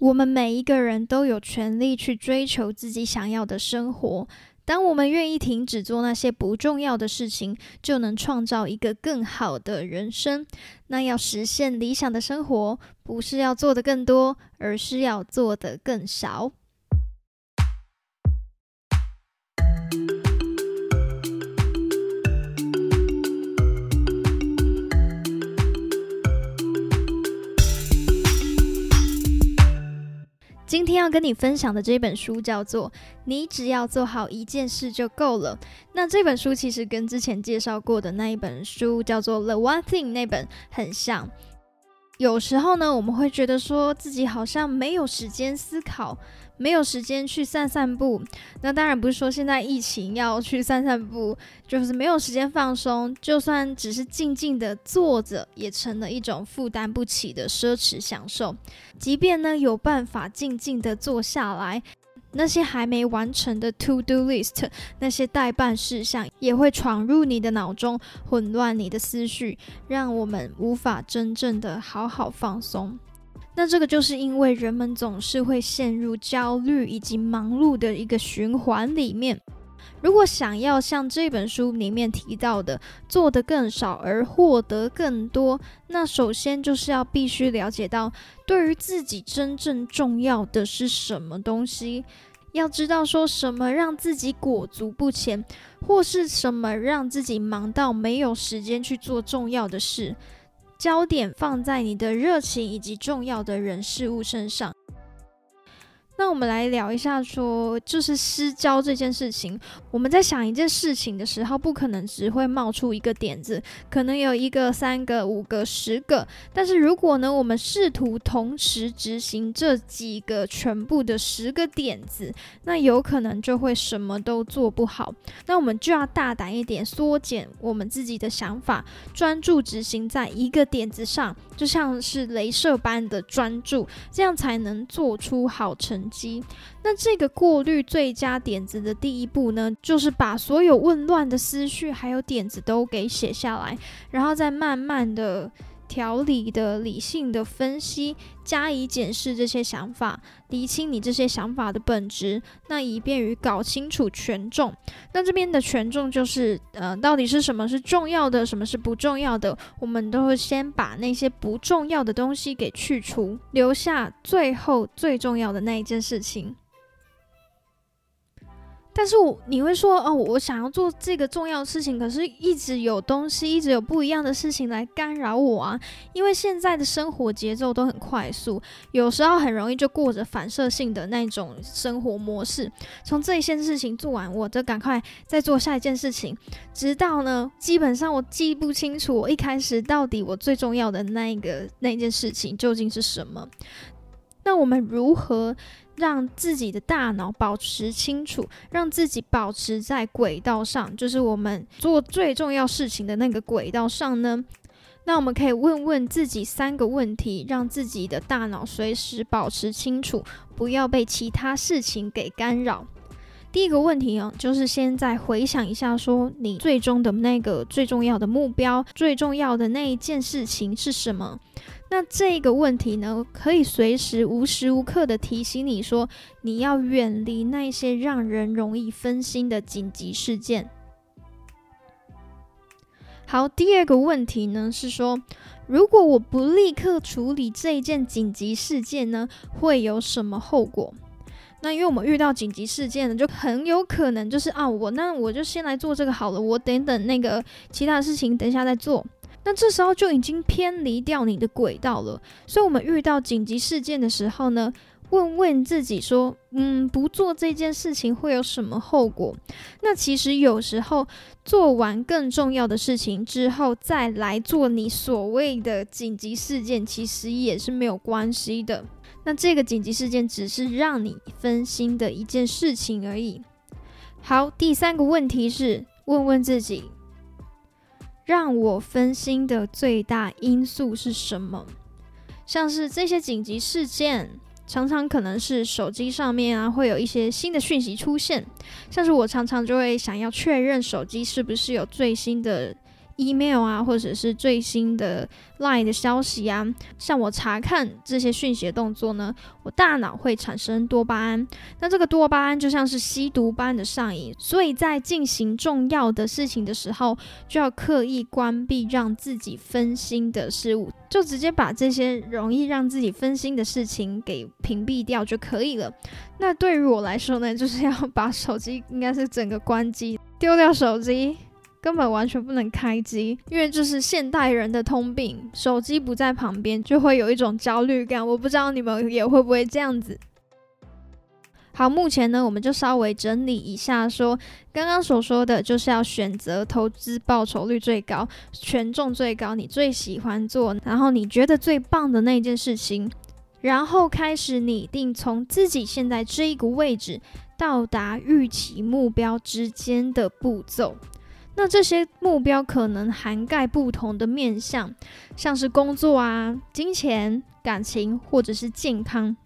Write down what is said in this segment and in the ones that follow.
我们每一个人都有权利去追求自己想要的生活。当我们愿意停止做那些不重要的事情，就能创造一个更好的人生。那要实现理想的生活，不是要做的更多，而是要做的更少。要跟你分享的这本书叫做《你只要做好一件事就够了》。那这本书其实跟之前介绍过的那一本书叫做《The One Thing》那本很像。有时候呢，我们会觉得说自己好像没有时间思考。没有时间去散散步，那当然不是说现在疫情要去散散步，就是没有时间放松。就算只是静静的坐着，也成了一种负担不起的奢侈享受。即便呢有办法静静的坐下来，那些还没完成的 to do list，那些待办事项，也会闯入你的脑中，混乱你的思绪，让我们无法真正的好好放松。那这个就是因为人们总是会陷入焦虑以及忙碌的一个循环里面。如果想要像这本书里面提到的，做得更少而获得更多，那首先就是要必须了解到，对于自己真正重要的是什么东西。要知道说什么让自己裹足不前，或是什么让自己忙到没有时间去做重要的事。焦点放在你的热情以及重要的人事物身上。那我们来聊一下，说就是失焦这件事情。我们在想一件事情的时候，不可能只会冒出一个点子，可能有一个、三个、五个、十个。但是如果呢，我们试图同时执行这几个全部的十个点子，那有可能就会什么都做不好。那我们就要大胆一点，缩减我们自己的想法，专注执行在一个点子上，就像是镭射般的专注，这样才能做出好成。机，那这个过滤最佳点子的第一步呢，就是把所有混乱的思绪还有点子都给写下来，然后再慢慢的。条理的、理性的分析，加以检视这些想法，厘清你这些想法的本质，那以便于搞清楚权重。那这边的权重就是，呃，到底是什么是重要的，什么是不重要的？我们都会先把那些不重要的东西给去除，留下最后最重要的那一件事情。但是我你会说哦，我想要做这个重要的事情，可是一直有东西，一直有不一样的事情来干扰我啊。因为现在的生活节奏都很快速，有时候很容易就过着反射性的那种生活模式。从这一件事情做完，我就赶快再做下一件事情，直到呢，基本上我记不清楚我一开始到底我最重要的那一个那件事情究竟是什么。那我们如何？让自己的大脑保持清楚，让自己保持在轨道上，就是我们做最重要事情的那个轨道上呢。那我们可以问问自己三个问题，让自己的大脑随时保持清楚，不要被其他事情给干扰。第一个问题啊，就是先再回想一下，说你最终的那个最重要的目标，最重要的那一件事情是什么？那这个问题呢，可以随时无时无刻的提醒你说，你要远离那些让人容易分心的紧急事件。好，第二个问题呢是说，如果我不立刻处理这一件紧急事件呢，会有什么后果？那因为我们遇到紧急事件呢，就很有可能就是啊，我那我就先来做这个好了，我等等那个其他事情，等一下再做。那这时候就已经偏离掉你的轨道了，所以，我们遇到紧急事件的时候呢，问问自己说，嗯，不做这件事情会有什么后果？那其实有时候做完更重要的事情之后，再来做你所谓的紧急事件，其实也是没有关系的。那这个紧急事件只是让你分心的一件事情而已。好，第三个问题是问问自己。让我分心的最大因素是什么？像是这些紧急事件，常常可能是手机上面啊会有一些新的讯息出现，像是我常常就会想要确认手机是不是有最新的 email 啊，或者是最新的 line 的消息啊，像我查看这些讯息的动作呢，我大脑会产生多巴胺。那这个多巴胺就像是吸毒般的上瘾，所以在进行重要的事情的时候，就要刻意关闭让自己分心的事物，就直接把这些容易让自己分心的事情给屏蔽掉就可以了。那对于我来说呢，就是要把手机应该是整个关机，丢掉手机。根本完全不能开机，因为这是现代人的通病。手机不在旁边，就会有一种焦虑感。我不知道你们也会不会这样子。好，目前呢，我们就稍微整理一下，说刚刚所说的就是要选择投资报酬率最高、权重最高、你最喜欢做，然后你觉得最棒的那件事情，然后开始拟定从自己现在这一个位置到达预期目标之间的步骤。那这些目标可能涵盖不同的面向，像是工作啊、金钱、感情或者是健康。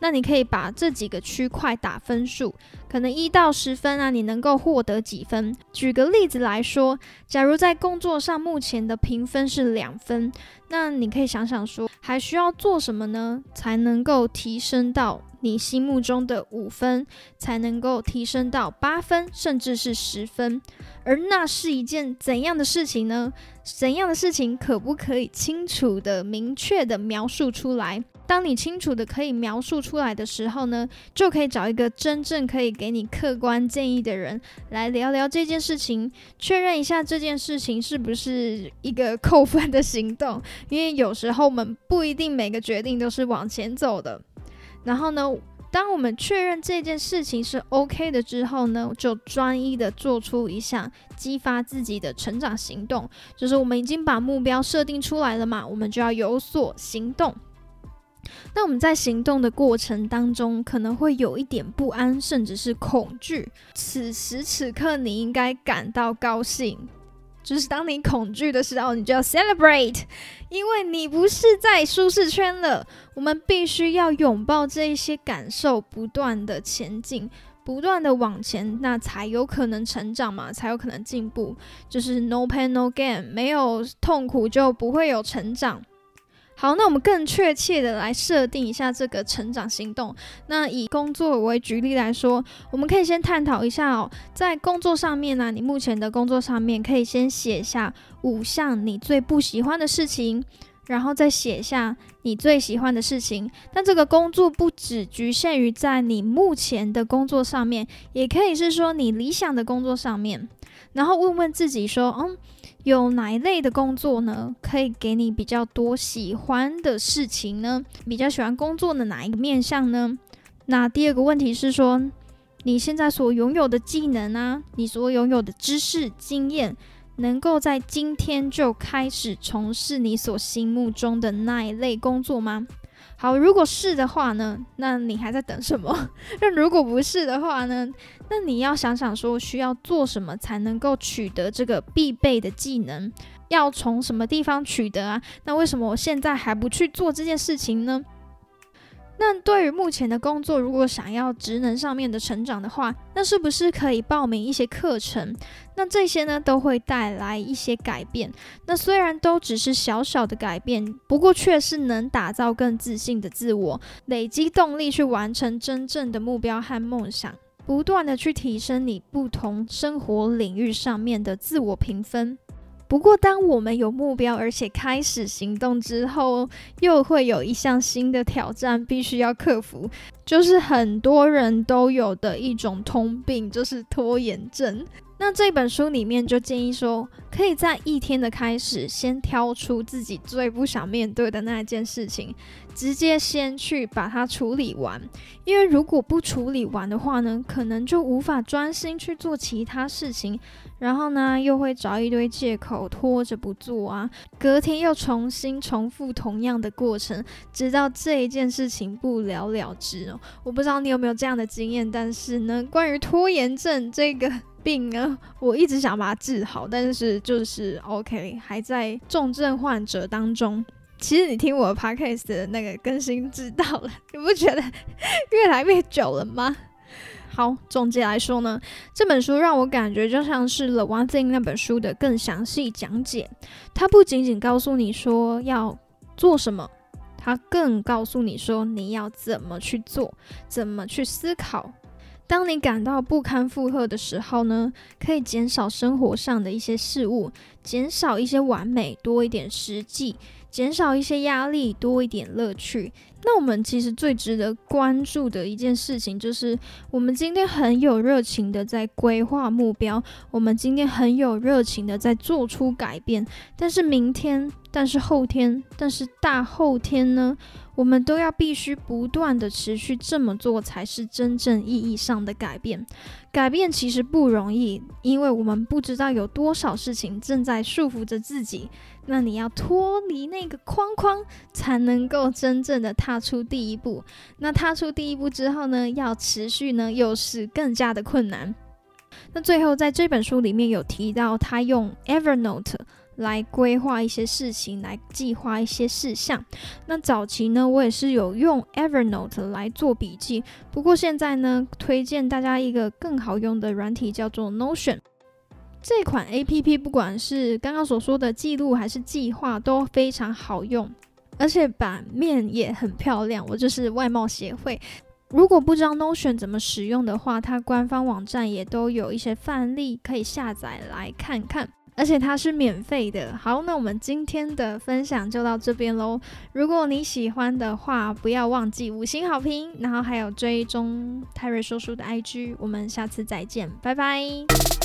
那你可以把这几个区块打分数，可能一到十分啊，你能够获得几分？举个例子来说，假如在工作上目前的评分是两分，那你可以想想说，还需要做什么呢，才能够提升到？你心目中的五分才能够提升到八分，甚至是十分，而那是一件怎样的事情呢？怎样的事情可不可以清楚的、明确的描述出来？当你清楚的可以描述出来的时候呢，就可以找一个真正可以给你客观建议的人来聊聊这件事情，确认一下这件事情是不是一个扣分的行动。因为有时候我们不一定每个决定都是往前走的。然后呢，当我们确认这件事情是 OK 的之后呢，就专一的做出一项激发自己的成长行动。就是我们已经把目标设定出来了嘛，我们就要有所行动。那我们在行动的过程当中，可能会有一点不安，甚至是恐惧。此时此刻，你应该感到高兴。就是当你恐惧的时候，你就要 celebrate，因为你不是在舒适圈了。我们必须要拥抱这一些感受，不断的前进，不断的往前，那才有可能成长嘛，才有可能进步。就是 no pain no gain，没有痛苦就不会有成长。好，那我们更确切的来设定一下这个成长行动。那以工作为举例来说，我们可以先探讨一下哦，在工作上面呢，你目前的工作上面可以先写下五项你最不喜欢的事情，然后再写下你最喜欢的事情。但这个工作不只局限于在你目前的工作上面，也可以是说你理想的工作上面。然后问问自己说，嗯。有哪一类的工作呢？可以给你比较多喜欢的事情呢？比较喜欢工作的哪一个面向呢？那第二个问题是说，你现在所拥有的技能啊，你所拥有的知识经验，能够在今天就开始从事你所心目中的那一类工作吗？好，如果是的话呢，那你还在等什么？那如果不是的话呢？那你要想想说，需要做什么才能够取得这个必备的技能？要从什么地方取得啊？那为什么我现在还不去做这件事情呢？那对于目前的工作，如果想要职能上面的成长的话，那是不是可以报名一些课程？那这些呢，都会带来一些改变。那虽然都只是小小的改变，不过却是能打造更自信的自我，累积动力去完成真正的目标和梦想，不断的去提升你不同生活领域上面的自我评分。不过，当我们有目标，而且开始行动之后，又会有一项新的挑战必须要克服，就是很多人都有的一种通病，就是拖延症。那这本书里面就建议说，可以在一天的开始，先挑出自己最不想面对的那一件事情，直接先去把它处理完。因为如果不处理完的话呢，可能就无法专心去做其他事情，然后呢，又会找一堆借口拖着不做啊，隔天又重新重复同样的过程，直到这一件事情不了了之哦。我不知道你有没有这样的经验，但是呢，关于拖延症这个。病啊，我一直想把它治好，但是就是 OK，还在重症患者当中。其实你听我 Podcast 的那个更新知道了，你不觉得越来越久了吗？好，总结来说呢，这本书让我感觉就像是《The One Thing》那本书的更详细讲解。它不仅仅告诉你说要做什么，它更告诉你说你要怎么去做，怎么去思考。当你感到不堪负荷的时候呢，可以减少生活上的一些事物，减少一些完美，多一点实际。减少一些压力，多一点乐趣。那我们其实最值得关注的一件事情，就是我们今天很有热情的在规划目标，我们今天很有热情的在做出改变。但是明天，但是后天，但是大后天呢？我们都要必须不断的持续这么做，才是真正意义上的改变。改变其实不容易，因为我们不知道有多少事情正在束缚着自己。那你要脱离那个框框，才能够真正的踏出第一步。那踏出第一步之后呢，要持续呢，又是更加的困难。那最后在这本书里面有提到，他用 Evernote。来规划一些事情，来计划一些事项。那早期呢，我也是有用 Evernote 来做笔记。不过现在呢，推荐大家一个更好用的软体，叫做 Notion。这款 APP 不管是刚刚所说的记录还是计划都非常好用，而且版面也很漂亮。我就是外貌协会，如果不知道 Notion 怎么使用的话，它官方网站也都有一些范例可以下载来看看。而且它是免费的。好，那我们今天的分享就到这边喽。如果你喜欢的话，不要忘记五星好评，然后还有追踪泰瑞叔叔的 IG。我们下次再见，拜拜。